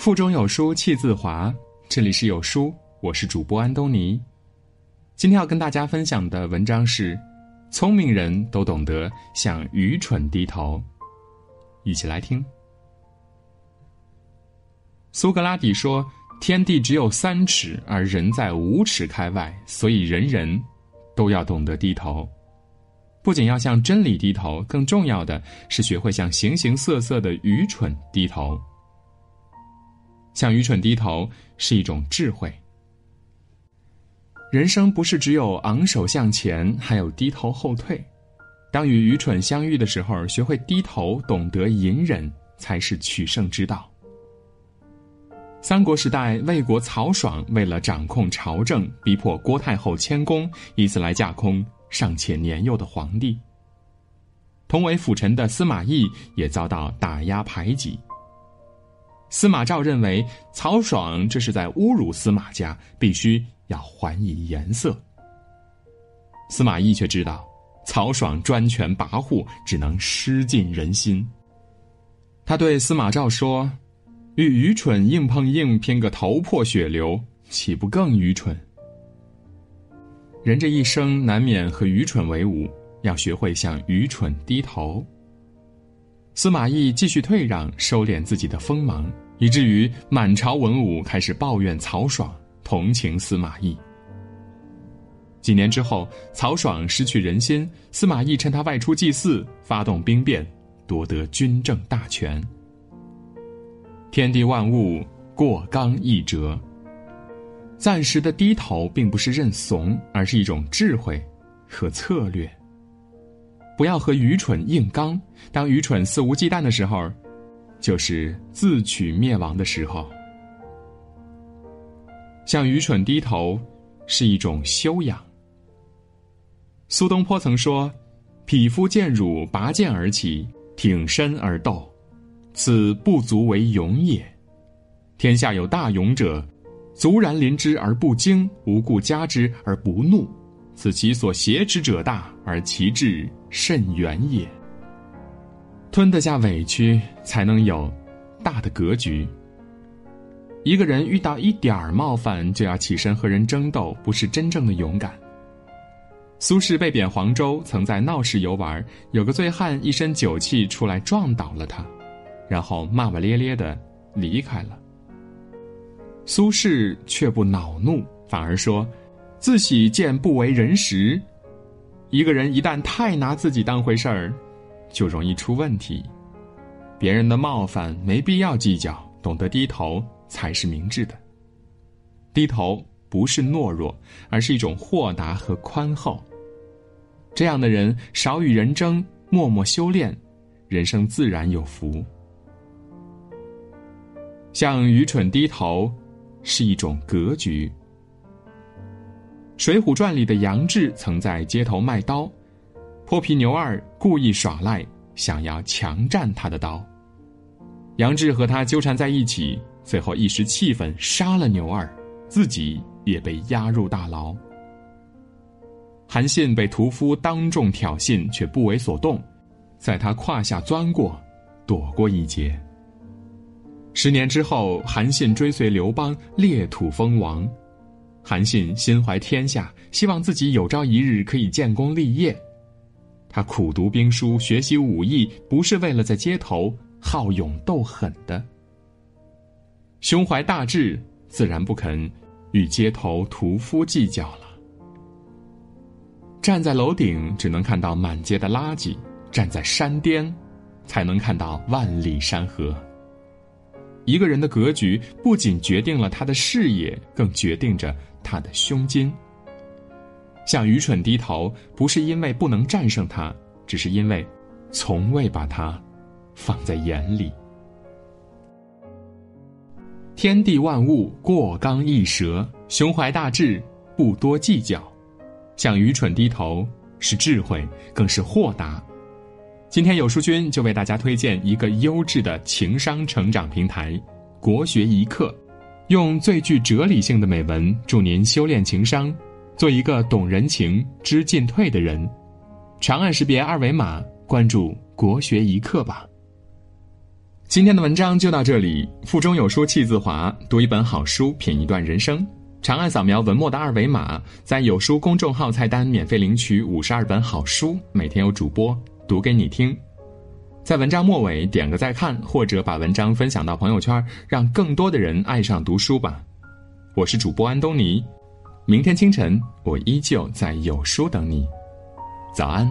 腹中有书气自华，这里是有书，我是主播安东尼。今天要跟大家分享的文章是：聪明人都懂得向愚蠢低头。一起来听。苏格拉底说：“天地只有三尺，而人在五尺开外，所以人人都要懂得低头。不仅要向真理低头，更重要的是学会向形形色色的愚蠢低头。”向愚蠢低头是一种智慧。人生不是只有昂首向前，还有低头后退。当与愚蠢相遇的时候，学会低头，懂得隐忍，才是取胜之道。三国时代，魏国曹爽为了掌控朝政，逼迫郭太后迁宫，以此来架空尚且年幼的皇帝。同为辅臣的司马懿也遭到打压排挤。司马昭认为曹爽这是在侮辱司马家，必须要还以颜色。司马懿却知道曹爽专权跋扈，只能失尽人心。他对司马昭说：“与愚蠢硬碰硬，拼个头破血流，岂不更愚蠢？”人这一生难免和愚蠢为伍，要学会向愚蠢低头。司马懿继续退让，收敛自己的锋芒，以至于满朝文武开始抱怨曹爽，同情司马懿。几年之后，曹爽失去人心，司马懿趁他外出祭祀，发动兵变，夺得军政大权。天地万物过刚易折，暂时的低头并不是认怂，而是一种智慧和策略。不要和愚蠢硬刚，当愚蠢肆无忌惮的时候，就是自取灭亡的时候。向愚蠢低头，是一种修养。苏东坡曾说：“匹夫见辱，拔剑而起，挺身而斗，此不足为勇也。天下有大勇者，卒然临之而不惊，无故加之而不怒。”此其所挟之者大，而其志甚远也。吞得下委屈，才能有大的格局。一个人遇到一点儿冒犯就要起身和人争斗，不是真正的勇敢。苏轼被贬黄州，曾在闹市游玩，有个醉汉一身酒气出来撞倒了他，然后骂骂咧咧的离开了。苏轼却不恼怒，反而说。自喜见不为人识，一个人一旦太拿自己当回事儿，就容易出问题。别人的冒犯没必要计较，懂得低头才是明智的。低头不是懦弱，而是一种豁达和宽厚。这样的人少与人争，默默修炼，人生自然有福。向愚蠢低头，是一种格局。《水浒传》里的杨志曾在街头卖刀，泼皮牛二故意耍赖，想要强占他的刀。杨志和他纠缠在一起，最后一时气愤杀了牛二，自己也被押入大牢。韩信被屠夫当众挑衅，却不为所动，在他胯下钻过，躲过一劫。十年之后，韩信追随刘邦裂土封王。韩信心怀天下，希望自己有朝一日可以建功立业。他苦读兵书，学习武艺，不是为了在街头好勇斗狠的。胸怀大志，自然不肯与街头屠夫计较了。站在楼顶，只能看到满街的垃圾；站在山巅，才能看到万里山河。一个人的格局，不仅决定了他的视野，更决定着。他的胸襟。向愚蠢低头，不是因为不能战胜他，只是因为从未把他放在眼里。天地万物过刚易折，胸怀大志，不多计较。向愚蠢低头是智慧，更是豁达。今天有书君就为大家推荐一个优质的情商成长平台——国学一课。用最具哲理性的美文，助您修炼情商，做一个懂人情、知进退的人。长按识别二维码，关注“国学一课”吧。今天的文章就到这里。腹中有书气自华，读一本好书，品一段人生。长按扫描文末的二维码，在有书公众号菜单免费领取五十二本好书，每天有主播读给你听。在文章末尾点个再看，或者把文章分享到朋友圈，让更多的人爱上读书吧。我是主播安东尼，明天清晨我依旧在有书等你。早安。